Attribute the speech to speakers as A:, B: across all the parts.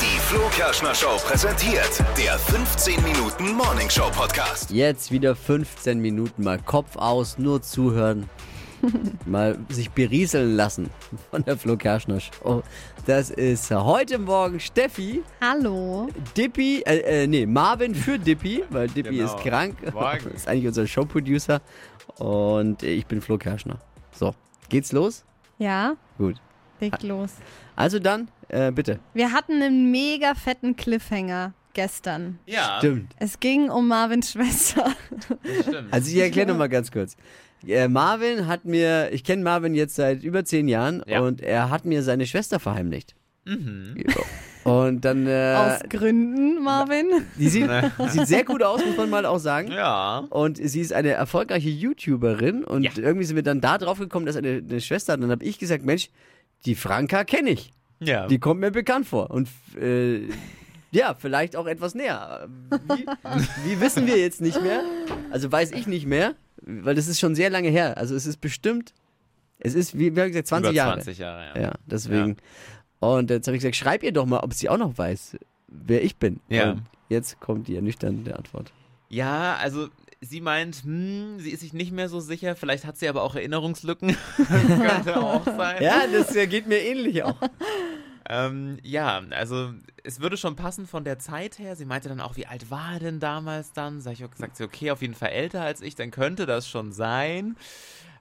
A: Die Flo Kerschner Show präsentiert der 15 Minuten Morning Show Podcast.
B: Jetzt wieder 15 Minuten mal Kopf aus, nur zuhören. mal sich berieseln lassen von der Flo Kerschner Show. Das ist heute Morgen Steffi,
C: Hallo.
B: Dippy, äh, äh, nee, Marvin für Dippy, weil Dippy
D: Genau.
B: ist krank.
D: Morgen.
B: ist eigentlich unser Showproducer. Und ich bin Flo Kerschner. So, geht's los?
C: Ja,
B: Gut.
C: leg los.
B: Also dann, äh, bitte.
C: Wir hatten einen mega fetten Cliffhanger gestern.
D: Ja,
B: Stimmt.
C: Es ging um Marvins Schwester.
D: das stimmt.
B: Also ich erkläre noch mal ganz kurz. Äh, Marvin hat mir, ich kenne Marvin jetzt seit über zehn Jahren
D: Ja.
B: und er hat mir seine Schwester verheimlicht.
D: mhm.
B: Und dann, äh,
C: Aus Gründen, Marvin.
B: die sieht, sieht sehr gut aus, muss man mal auch sagen.
D: Ja.
B: Und sie ist eine erfolgreiche YouTuberin und
D: Ja.
B: irgendwie sind wir dann da drauf gekommen, dass er eine, eine Schwester hat. Und dann habe ich gesagt, Mensch, die Franka kenne ich.
D: Ja.
B: Die kommt mir bekannt vor. Und äh, ja, vielleicht auch etwas näher. Wie, wie wissen wir jetzt nicht mehr? Also weiß ich nicht mehr, weil das ist schon sehr lange her. Also es ist bestimmt, es ist, wie, wie gesagt, 20
D: Über
B: Jahre.
D: 20 Jahre, ja.
B: Ja, deswegen. Und jetzt habe ich gesagt, schreib ihr doch mal, ob sie auch noch weiß, wer ich bin.
D: Ja.
B: Und jetzt kommt die ernüchternde Antwort.
D: Ja, also sie meint, hm, sie ist sich nicht mehr so sicher. Vielleicht hat sie aber auch Erinnerungslücken. Könnte auch sein.
B: Ja, das geht mir ähnlich auch.
D: Ähm, ja, also es würde schon passen von der Zeit her. Sie meinte dann auch, wie alt war er denn damals dann? Sag ich, sagt sie, okay, auf jeden Fall älter als ich, dann könnte das schon sein.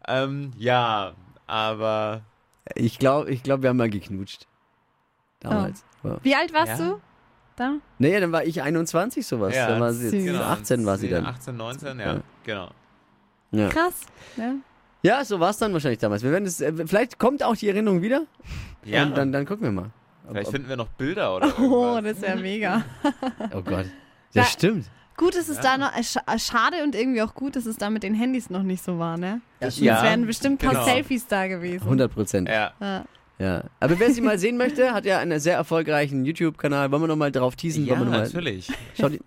D: Ähm, ja, aber
B: Ich glaube, ich glaub, wir haben mal geknutscht. Damals. Ja.
C: Wie alt warst
D: Ja.
C: du? Da?
B: Naja, dann war ich 21 sowas.
D: Ja,
B: dann war sie jetzt
C: süß.
B: 18 war sie dann.
D: 18, 19, ja,
B: Ja.
D: genau.
B: Ja,
C: Krass. Ne?
B: ja so war es dann wahrscheinlich damals. Wir werden es, äh, vielleicht kommt auch die Erinnerung wieder.
D: Ja,
B: Und dann, dann gucken wir mal.
D: vielleicht
B: Ob-
D: finden wir noch Bilder oder
C: Oh,
D: irgendwas.
C: das wäre mega.
B: oh Gott. Das
C: Da-
B: stimmt.
C: Gut, dass es da noch, äh, scha- schade und irgendwie auch gut, dass es da mit den Handys noch nicht so war, ne? Es
D: Ja,
C: wären bestimmt ein paar
D: genau.
C: Selfies da gewesen.
B: 100 Prozent. Ja.
D: Ja.
C: Ja.
B: Aber wer sie mal sehen möchte, hat ja einen sehr erfolgreichen YouTube-Kanal. Wollen wir noch mal drauf teasen?
D: Ja,
B: Wollen wir noch mal
D: natürlich.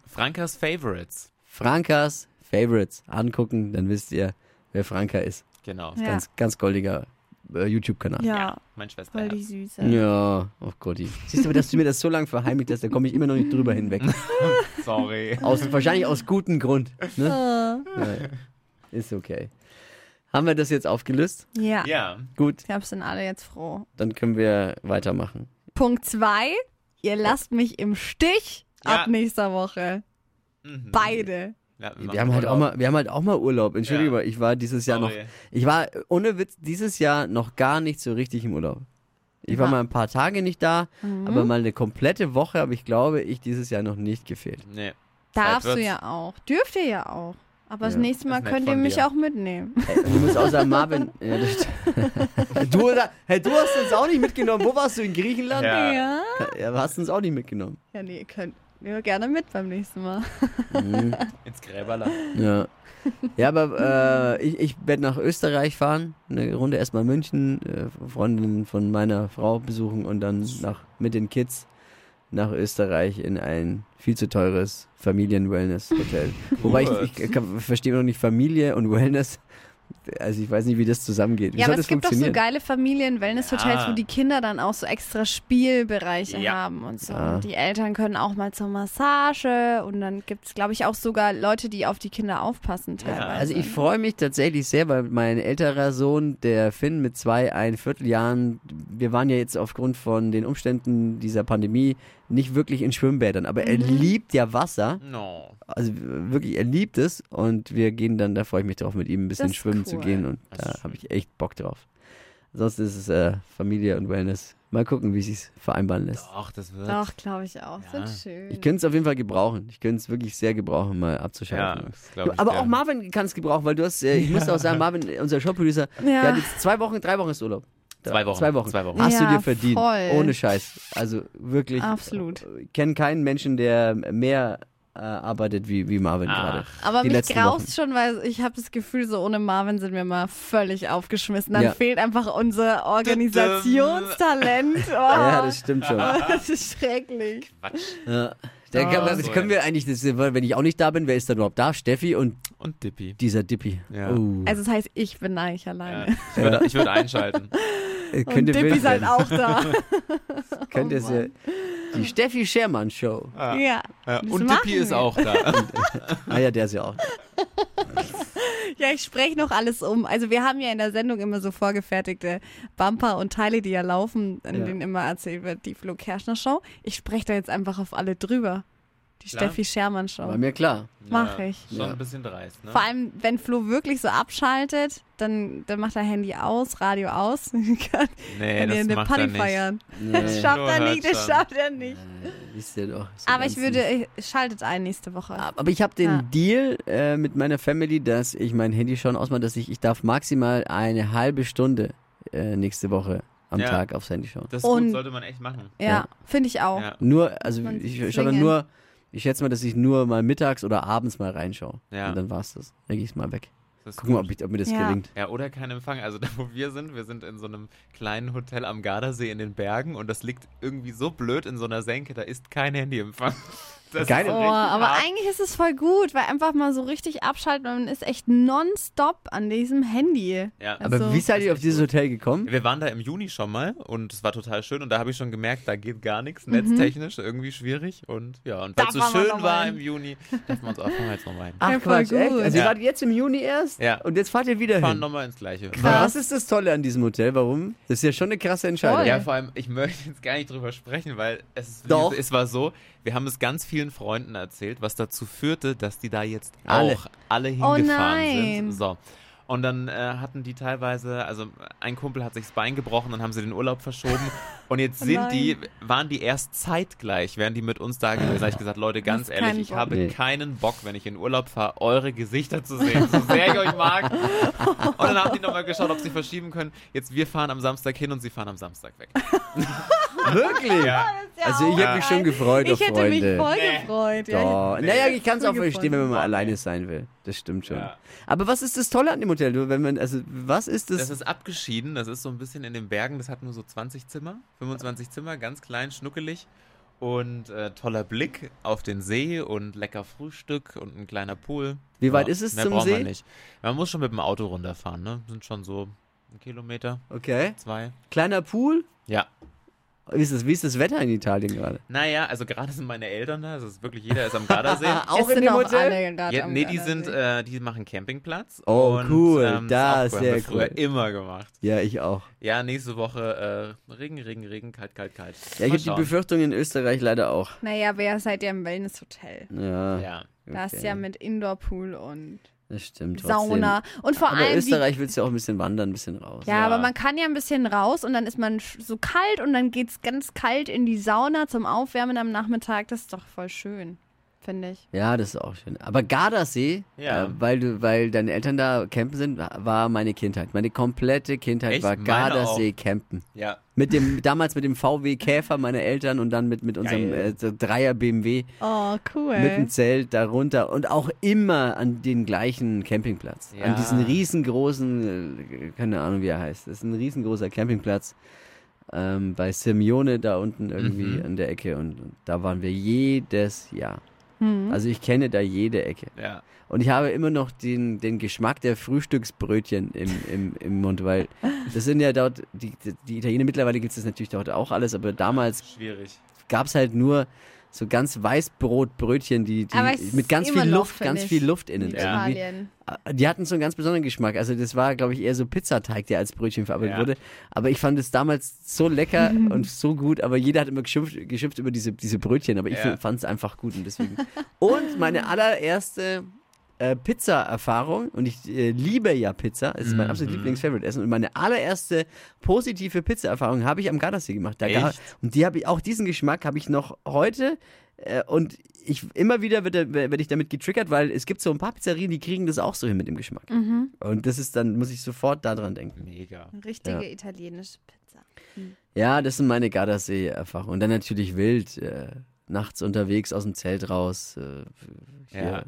D: Frankas Favorites.
B: Frankas Favorites angucken, dann wisst ihr, wer Franka ist.
D: Genau.
C: Ja.
B: Ganz, ganz goldiger äh, YouTube-Kanal.
C: Ja,
D: Mein Schwester.
C: voll die Süße.
B: Ja, oh Gotti. Siehst du, aber, dass du mir das so lange verheimlicht hast, da komme ich immer noch nicht drüber hinweg.
D: Sorry.
B: Aus, wahrscheinlich aus gutem Grund. Ne?
C: Ah.
B: Ist okay. Haben wir das jetzt aufgelöst?
C: Ja.
D: Ja.
B: Gut,
C: Ich glaube, sind alle jetzt froh.
B: dann können wir weitermachen.
C: Punkt zwei. Ihr lasst mich im Stich
D: Ja.
C: ab nächster Woche.
D: Mhm.
C: Beide.
D: Ja,
B: Wir haben, halt auch mal, wir haben halt auch mal Urlaub. Entschuldige
D: Ja.
B: mal, ich war dieses Jahr noch,
D: Sorry.
B: ich war ohne Witz dieses Jahr noch gar nicht so richtig im Urlaub. Ich war mal ein paar Tage nicht da,
C: Mhm.
B: aber mal eine komplette Woche habe ich, glaube ich, dieses Jahr noch nicht gefehlt.
D: Nee.
C: Darfst du ja auch. Dürft ihr ja auch. Aber das
B: Ja.
C: nächste Mal
D: nett
C: könnt ihr mich
D: dir.
C: auch mitnehmen.
B: Ey, und du musst auch sagen, Marvin, ja, das du, hey, du hast uns auch nicht mitgenommen. Wo warst du in Griechenland?
D: Ja.
C: Ja.
B: Ja, hast uns auch nicht mitgenommen.
C: Ja, nee, ihr könnt ja, gerne mit beim nächsten Mal.
B: Mhm.
D: Ins Gräberland.
B: Ja. Ja, aber äh, ich, ich werde nach Österreich fahren, eine Runde erstmal München, äh, Freundin von meiner Frau besuchen und dann nach, mit den Kids nach Österreich in ein viel zu teures Familien-Wellness-Hotel. Wobei ich, ich, ich verstehe noch nicht Familie und Wellness. Also ich weiß nicht, wie das zusammengeht. Wie
C: ja,
B: soll
C: aber
B: das
C: es gibt doch so geile Familien-Wellness-Hotels,
D: Ja.
C: wo die Kinder dann auch so extra Spielbereiche
D: Ja.
C: haben und so.
B: Ja.
C: Und die Eltern können auch mal zur Massage und dann gibt es, glaube ich, auch sogar Leute, die auf die Kinder aufpassen teilweise.
B: Also ich freue mich tatsächlich sehr, weil mein älterer Sohn, der Finn mit zwei, ein Vierteljahren, wir waren ja jetzt aufgrund von den Umständen dieser Pandemie nicht wirklich in Schwimmbädern, aber er liebt ja Wasser.
D: No.
B: Also wirklich, er liebt es und wir gehen dann, da freue ich mich drauf, mit ihm ein bisschen schwimmen zu
C: cool.
B: gehen und
D: Das
B: da habe ich echt Bock drauf. Ansonsten ist es äh, Familie und Wellness. Mal gucken, wie es vereinbaren lässt.
D: Doch, das wird.
C: Doch, glaube ich auch.
D: Ja.
C: Sind schön.
B: Ich könnte es auf jeden Fall gebrauchen. Ich könnte es wirklich sehr gebrauchen, mal
D: Ja,
B: abzuschalten.
D: ich
B: Aber
D: gern.
B: auch Marvin kann es gebrauchen, weil du hast, äh, ich muss auch sagen, Marvin, unser Showproducer,
C: Ja.
B: der hat jetzt zwei Wochen, drei Wochen ist Urlaub.
D: Zwei Wochen.
B: Zwei Wochen.
D: Zwei Wochen.
B: Hast du
C: Ja,
B: dir verdient.
C: voll.
B: Ohne Scheiß. Also wirklich.
C: Absolut.
B: Ich kenne keinen Menschen, der mehr äh, arbeitet wie, wie Marvin
D: Ach.
B: gerade.
C: Aber
B: die
C: mich graust
B: Wochen.
C: schon, weil ich habe das Gefühl, so ohne Marvin sind wir mal völlig aufgeschmissen. Dann
B: Ja.
C: fehlt einfach unser Organisationstalent. Oh,
B: Ja, das stimmt schon.
C: das ist schrecklich.
D: Quatsch.
B: Ja. Kann,
C: Oh.
B: das können wir eigentlich, das, wenn ich auch nicht da bin, wer ist dann überhaupt da? Steffi und
D: Und Dippy.
B: dieser Dippi.
D: Ja.
B: Oh.
C: Also das heißt, ich bin eigentlich
D: Ja.
C: alleine.
D: Ich würde ich würd einschalten.
B: Äh,
C: Und Dippy ist halt auch da.
B: Könnte
C: Oh
B: es ja, die Steffi Schermann Show.
D: Ja.
C: ja.
D: Ja. Und Dippy ist auch da.
B: Ah ja, der ist ja auch.
C: Ja, ich spreche noch alles um. Also wir haben ja in der Sendung immer so vorgefertigte Bumper und Teile, die ja laufen, in
B: Ja.
C: denen immer erzählt wird, die Flo Kerschner Show. Ich spreche da jetzt einfach auf alle drüber. Die
D: Klar.
C: Steffi Schermann Show.
B: War mir klar.
C: Mach
D: Ja,
C: ich.
D: Schon
B: Ja.
D: ein bisschen dreist, ne?
C: Vor allem, wenn Flo wirklich so abschaltet, dann, dann macht er Handy aus, Radio aus. kann
D: nee,
C: kann
D: das
C: eine
D: macht
C: Party
D: er nicht.
C: feiern.
B: Nee,
C: Das schafft er nicht, das schafft er nicht.
B: wisst ihr doch. so
C: Aber ich würde, ich- schaltet ein nächste Woche.
B: Aber ich habe den
C: Ja.
B: Deal äh, mit meiner Family, dass ich mein Handy schon ausmache, dass ich, ich darf maximal eine halbe Stunde äh, nächste Woche am
D: Ja.
B: Tag aufs Handy schauen.
D: Das ist
C: Und-
D: gut, sollte man echt machen.
C: Ja,
B: Ja.
C: finde ich auch.
D: Ja.
B: Nur, also
C: Man
B: ich schaue nur, ich schätze mal, dass ich nur mal mittags oder abends mal reinschaue.
D: Ja.
B: Und dann war's das. Dann gehe ich mal weg. Gucken wir, ob, ich, ob mir das
C: Ja.
B: gelingt.
D: Ja, oder kein Empfang. Also da, wo wir sind, wir sind in so einem kleinen Hotel am Gardasee in den Bergen und das liegt irgendwie so blöd in so einer Senke, da ist kein Handyempfang. Das
B: Geil.
D: ist
C: Oh, aber
D: hart.
C: eigentlich ist es voll gut, weil einfach mal so richtig abschalten, man ist echt nonstop an diesem Handy.
D: Ja.
B: Aber
C: Also-
B: wie seid ihr auf dieses
D: gut.
B: Hotel gekommen?
D: Wir waren da im Juni schon mal und es war total schön und da habe ich schon gemerkt, da geht gar nichts,
C: Mhm.
D: netztechnisch irgendwie schwierig und ja, und weil es so
C: fahren
D: schön war im Juni, dachten wir uns, auch, fahren wir jetzt nochmal hin.
B: Ach
C: voll
B: Quatsch, echt?
C: gut.
B: Also ihr
D: Ja.
B: wart jetzt im Juni erst
D: Ja.
B: und jetzt fahrt ihr wieder
D: Wir fahren
B: hin.
D: nochmal ins Gleiche.
B: Was ist das Tolle an diesem Hotel? Warum? Das ist ja schon eine krasse Entscheidung.
C: Voll.
D: Ja, vor allem, ich möchte jetzt gar nicht drüber sprechen, weil es, ist,
B: Doch.
D: es war so, wir haben es ganz vielen Freunden erzählt, was dazu führte, dass die da jetzt
B: Alle.
D: auch alle
C: Oh
D: hingefahren
C: nein.
D: sind. So. Und dann äh, hatten die teilweise, also ein Kumpel hat sich das Bein gebrochen, dann haben sie den Urlaub verschoben und jetzt
C: Oh
D: sind
C: nein.
D: die, waren die erst zeitgleich, wären die mit uns da gewesen. Da habe ich gesagt, Leute, ganz ehrlich, ich
C: Bock.
D: habe
B: Nee.
D: keinen Bock, wenn ich in Urlaub fahre, eure Gesichter zu sehen, so sehr ich euch mag. Und dann haben die nochmal geschaut, ob sie verschieben können. Jetzt wir fahren am Samstag hin und sie fahren am Samstag weg.
B: Wirklich?
D: Ja.
B: Also ich habe mich schon gefreut auf
C: Ich hätte mich
B: Freunde.
C: voll
D: Nee.
C: gefreut. Ja,
B: Doch.
D: Nee.
B: Naja, ich kann es
C: Voll
B: auch verstehen, wenn man mal alleine sein will. Das stimmt schon.
D: Ja.
B: Aber was ist das Tolle an dem Hotel? Du, Wenn man, also, was ist das?
D: Das ist abgeschieden, das ist so ein bisschen in den Bergen, das hat nur so 20 Zimmer, 25 Zimmer, ganz klein, schnuckelig und äh, toller Blick auf den See und lecker Frühstück und ein kleiner Pool.
B: Wie weit ist es
D: mehr
B: zum
D: brauchen
B: See?
D: Wir nicht. Man muss schon mit dem Auto runterfahren, ne? Sind schon so ein Kilometer,
B: okay.
D: zwei.
B: Kleiner Pool.
D: Ja.
B: Wie ist, das, wie ist das Wetter in Italien gerade?
D: Naja, also gerade sind meine Eltern da, also es ist wirklich jeder ist am Gardasee.
B: Auch
C: es
B: in
C: sind
B: dem Hotel?
D: Ja, nee, die sind, äh, die machen Campingplatz.
B: Oh,
D: und,
B: cool,
D: Ähm,
B: das
D: ist cool. Haben
B: sehr
D: wir früher immer gemacht.
B: Ja, ich auch.
D: Ja, nächste Woche äh, Regen, Regen, Regen, kalt, kalt, kalt.
B: Ja, ich habe die. Befürchtung in Österreich leider auch.
C: Naja, wer seid ihr im Wellness-Hotel?
B: Ja,
D: Ja.
C: Da ist
B: okay.
C: ja mit Indoor-Pool und
B: Das stimmt. Trotzdem.
C: Sauna. Und vor
B: Aber
C: allem, wie
B: Österreich willst du ja auch ein bisschen wandern, ein bisschen raus.
C: Ja,
D: Ja.
C: aber man kann ja ein bisschen raus und dann ist man so kalt und dann geht's ganz kalt in die Sauna zum Aufwärmen am Nachmittag. Das ist doch voll schön, finde ich.
B: Ja, das ist auch schön. Aber Gardasee,
D: Ja.
B: äh, weil du, weil deine Eltern da campen sind, war meine Kindheit. Meine komplette Kindheit
D: Echt?
B: war Gardasee campen.
D: Ja.
B: Mit dem, damals mit dem VW Käfer meiner Eltern und dann mit, mit unserem äh, Dreier BMW
C: Oh, cool.
B: mit dem Zelt darunter und auch immer an den gleichen Campingplatz.
D: Ja.
B: An diesen riesengroßen, äh, keine Ahnung wie er heißt, das ist ein riesengroßer Campingplatz ähm, bei Simeone da unten irgendwie
D: Mhm.
B: an der Ecke und, und da waren wir jedes Jahr.
C: Hm.
B: Also ich kenne da jede Ecke.
D: Ja.
B: Und ich habe immer noch den, den Geschmack der Frühstücksbrötchen im, im, im Mund, weil das sind ja dort, die, die Italiener, mittlerweile gibt es das natürlich dort auch alles, aber damals
D: Schwierig.
B: gab es halt nur so ganz Weißbrotbrötchen, die, die mit ganz viel
C: noch,
B: Luft, ganz
C: ich,
B: viel Luft innen
C: in
B: irgendwie.
C: Italien.
B: Die hatten so einen ganz besonderen Geschmack. Also das war, glaube ich, eher so Pizzateig, der als Brötchen verarbeitet
D: Ja.
B: wurde. Aber ich fand es damals so lecker und so gut. Aber jeder hat immer geschimpft, geschimpft über diese, diese Brötchen. Aber ich
D: Ja.
B: fand es einfach gut und deswegen. Und meine allererste äh, Pizza-Erfahrung und ich äh, liebe ja Pizza. Es ist mein
D: Mhm.
B: absolut Lieblings-Favorite-Essen. Und meine allererste positive Pizza-Erfahrung habe ich am Gardasee gemacht. Da ga-
D: Echt?
B: und die habe ich auch diesen Geschmack habe ich noch heute. Äh, und ich immer wieder werde werd ich damit getriggert, weil es gibt so ein paar Pizzerien, die kriegen das auch so hin mit dem Geschmack.
C: Mhm.
B: Und das ist dann, muss ich sofort daran denken.
D: Mega.
C: Richtige
B: Ja.
C: italienische Pizza.
B: Ja, das sind meine Gardasee-Erfahrungen. Und dann natürlich wild, äh, nachts unterwegs aus dem Zelt raus, äh, hier,
D: Ja.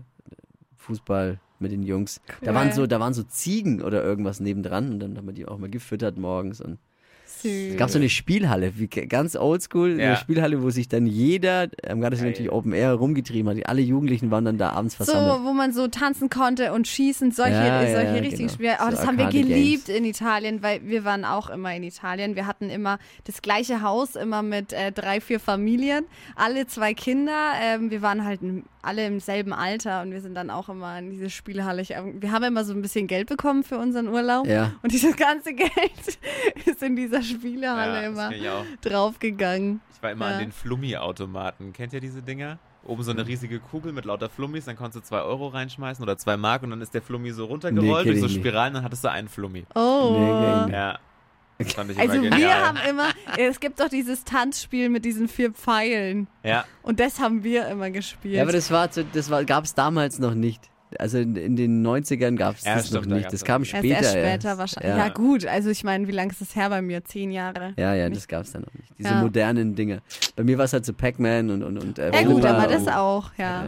B: Fußball mit den Jungs. Da waren so, da waren so Ziegen oder irgendwas nebendran und dann haben wir die auch mal gefüttert morgens und
C: Süß.
B: Es gab so eine Spielhalle, wie, ganz oldschool,
D: Ja.
B: eine Spielhalle, wo sich dann jeder, am Gardasee
D: Geil.
B: natürlich Open Air rumgetrieben hat. Alle Jugendlichen waren dann da abends
C: So,
B: versammelt.
C: wo man so tanzen konnte und schießen, solche,
B: Ja,
C: solche
B: ja,
C: richtigen
B: genau.
C: Spiele. Oh,
B: So
C: das haben wir geliebt
B: Games.
C: in Italien, weil wir waren auch immer in Italien. Wir hatten immer das gleiche Haus, immer mit äh, drei, vier Familien, alle zwei Kinder. Ähm, wir waren halt alle im selben Alter und wir sind dann auch immer in diese Spielhalle. Ich, wir haben immer so ein bisschen Geld bekommen für unseren Urlaub.
B: Ja.
C: Und dieses ganze Geld ist in dieser Spielehalle
D: Ja,
C: immer
D: kenn ich auch.
C: draufgegangen.
D: Ich war immer
C: Ja.
D: an den Flummi-Automaten. Kennt ihr diese Dinger? Oben so eine riesige Kugel mit lauter Flummis, dann konntest du zwei Euro reinschmeißen oder zwei Mark und dann ist der Flummi so
B: Nee,
D: runtergerollt
B: kenn
D: durch so. Spiralen, dann hattest du einen Flummi.
C: Oh.
B: Nee, nee,
D: Ja. Das fand ich
C: Also
D: immer
C: wir
D: genial.
C: haben immer, es gibt doch dieses Tanzspiel mit diesen vier Pfeilen.
D: ja.
C: Und das haben wir immer gespielt.
B: Ja, aber das war, zu- das war, gab es damals noch nicht. Also in, in den 90ern gab es das noch nicht. Das kam
D: nicht.
C: Erst,
B: später.
C: erst später
B: erst.
C: wahrscheinlich. Ja.
B: Ja.
C: gut, also ich meine, wie lange ist das her bei mir? Zehn Jahre.
B: Ja, ja,
C: Nicht?
B: das gab es dann noch nicht. Diese
C: Ja.
B: modernen Dinge. Bei mir war es halt so Pac-Man und, und, und äh,
C: Ja gut, aber das auch, ja.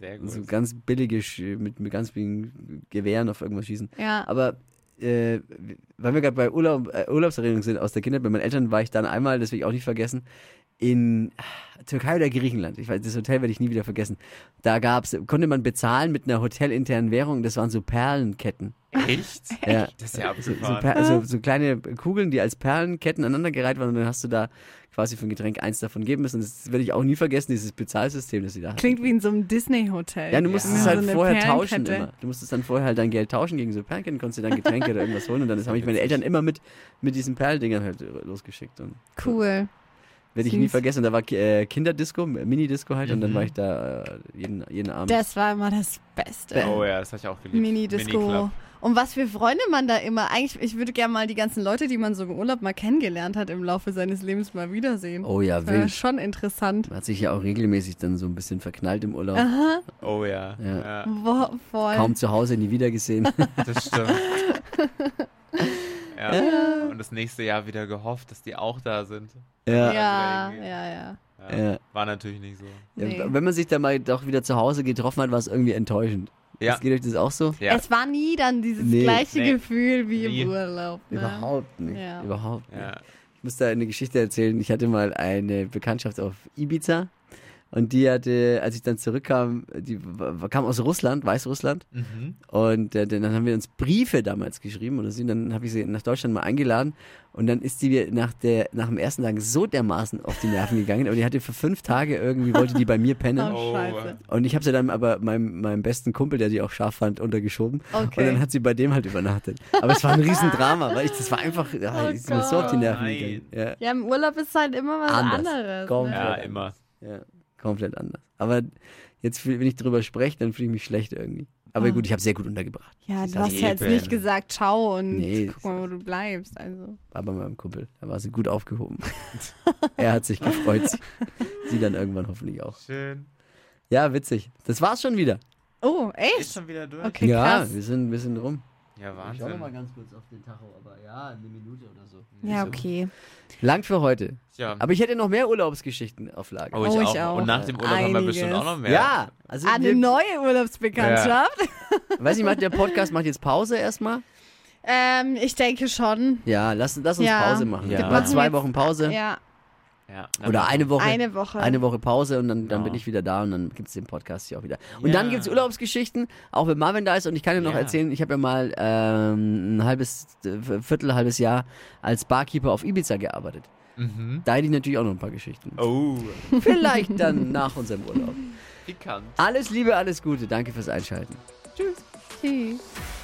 D: Sehr gut.
B: So ganz billige, mit, mit ganz vielen Gewehren auf irgendwas schießen.
C: Ja.
B: Aber äh, weil wir gerade bei Urlaub, äh, Urlaubserinnerungen sind aus der Kindheit, bei meinen Eltern war ich dann einmal, das will ich auch nicht vergessen, in Türkei oder Griechenland. Ich weiß, das Hotel werde ich nie wieder vergessen. Da gab's, konnte man bezahlen mit einer hotelinternen Währung, das waren so Perlenketten.
D: Echt?
B: Ja.
D: Das ist ja
B: So, so,
D: abgefahren.
B: Per- so, so kleine Kugeln, die als Perlenketten aneinandergereiht waren und dann hast du da quasi für ein Getränk eins davon geben müssen. Das werde ich auch nie vergessen, dieses Bezahlsystem, das sie da hatten.
C: Klingt wie in so einem Disney-Hotel.
B: Ja, du musstest
D: Ja.
B: es
C: So
B: halt
C: eine
B: vorher tauschen immer. Du musstest dann vorher halt dein Geld tauschen gegen so Perlenketten, konntest dir dann Getränke oder irgendwas holen und dann habe ich meine Eltern immer mit, mit diesen Perldingern halt losgeschickt. Und
C: Cool.
B: Werde ich nie vergessen. Da war äh, Kinderdisco, Mini-Disco halt und dann
D: Mhm.
B: war ich da äh, jeden, jeden Abend.
C: Das war immer das Beste.
D: Oh ja, das habe ich auch geliebt.
C: Mini-Disco. Und was für Freunde man da immer. Eigentlich, ich würde gerne mal die ganzen Leute, die man so im Urlaub mal kennengelernt hat, im Laufe seines Lebens mal wiedersehen.
B: oh ja,
C: Das wäre
B: wild.
C: schon interessant.
B: Man hat sich ja auch regelmäßig dann so ein bisschen verknallt im Urlaub.
C: Aha,
D: Oh ja.
B: Ja.
D: ja.
C: wo, voll.
B: Kaum zu Hause, nie wieder gesehen.
D: Das stimmt. ja. Und das nächste Jahr wieder gehofft, dass die auch da sind.
B: Ja.
C: Ja, ja, ja.
D: Ja.
B: Ja.
D: War natürlich nicht so.
B: Ja,
C: Nee.
B: Wenn man sich dann mal doch wieder zu Hause getroffen hat, war es irgendwie enttäuschend.
D: Ja.
B: Das geht euch das auch so?
D: Ja.
C: Es war nie dann dieses
B: Nee.
C: gleiche
D: Nee.
C: Gefühl wie
D: Nie.
C: im Urlaub. Ne?
B: Überhaupt nicht.
C: Ja.
B: Überhaupt nicht.
D: ja.
B: Ich muss da eine Geschichte erzählen. Ich hatte mal eine Bekanntschaft auf Ibiza und die hatte, als ich dann zurückkam, die kam aus Russland, Weißrussland.
D: Mhm.
B: Und äh, dann haben wir uns Briefe damals geschrieben oder sie, dann habe ich sie nach Deutschland mal eingeladen und dann ist die mir nach, der, nach dem ersten Tag so dermaßen auf die Nerven gegangen. Aber die hatte für fünf Tage irgendwie, wollte die bei mir pennen.
C: Oh,
D: Oh.
C: scheiße.
B: Und ich habe sie dann aber meinem, meinem besten Kumpel, der sie auch scharf fand, untergeschoben. Und
C: Okay.
B: dann hat sie bei dem halt übernachtet. Aber es war ein Riesendrama, weil ich, das war einfach, ja,
C: Oh
B: ich bin so auf die Nerven
D: Nein.
B: gegangen. Ja,
C: Ja, im Urlaub ist halt immer was
B: Anders.
C: anderes. Ne?
D: ja, immer.
B: ja, komplett anders. Aber jetzt, wenn ich drüber spreche, dann fühle ich mich schlecht irgendwie. Aber
C: Ah.
B: gut, ich habe sehr gut untergebracht.
C: Ja, du hast ja jetzt nicht gesagt, ciao und
B: Nee,
C: guck mal, wo du bleibst. Also.
B: War bei meinem Kumpel. Da war sie gut aufgehoben. er hat sich gefreut. Sie, dann irgendwann hoffentlich auch.
D: Schön.
B: Ja, witzig. Das war's schon wieder.
C: Oh,
D: Ist
C: echt?
D: schon wieder durch?
C: Okay,
B: ja,
C: krass.
B: wir sind ein bisschen rum.
D: Ja,
B: Ich schau noch mal
D: Wahnsinn.
B: ganz kurz auf den Tacho, aber ja, eine Minute oder so.
C: Ja, okay.
B: Langt für heute.
D: Ja.
B: Aber ich hätte noch mehr Urlaubsgeschichten auf Lager.
D: oh, ich,
C: Oh, ich
D: auch.
C: auch.
D: Und nach dem Urlaub haben wir
C: Einiges.
D: bestimmt auch noch mehr.
B: Ja, also
C: Eine
B: wir,
C: neue Urlaubsbekanntschaft.
B: weiß ich, macht der Podcast macht jetzt Pause erstmal.
C: Ähm, ich denke schon.
B: Ja, lass, lass uns
C: Ja.
B: Pause machen.
D: Ja.
B: Mal zwei Wochen Pause
C: Ja,
D: Ja.
B: oder eine Woche.
C: eine Woche.
B: Eine Woche Pause und dann, dann
D: Ja.
B: bin ich wieder da und dann gibt es den Podcast hier auch wieder. Und
D: Ja.
B: dann gibt es Urlaubsgeschichten, auch wenn Marvin da ist und ich kann dir noch
D: Ja.
B: erzählen, ich habe ja mal ähm, ein halbes, Viertel, halbes Jahr als Barkeeper auf Ibiza gearbeitet.
D: Mhm.
B: Da hätte ich natürlich auch noch ein paar Geschichten.
D: Oh,
B: Vielleicht dann nach unserem Urlaub.
D: pikant.
B: Alles Liebe, alles Gute. Danke fürs Einschalten.
C: Tschüss.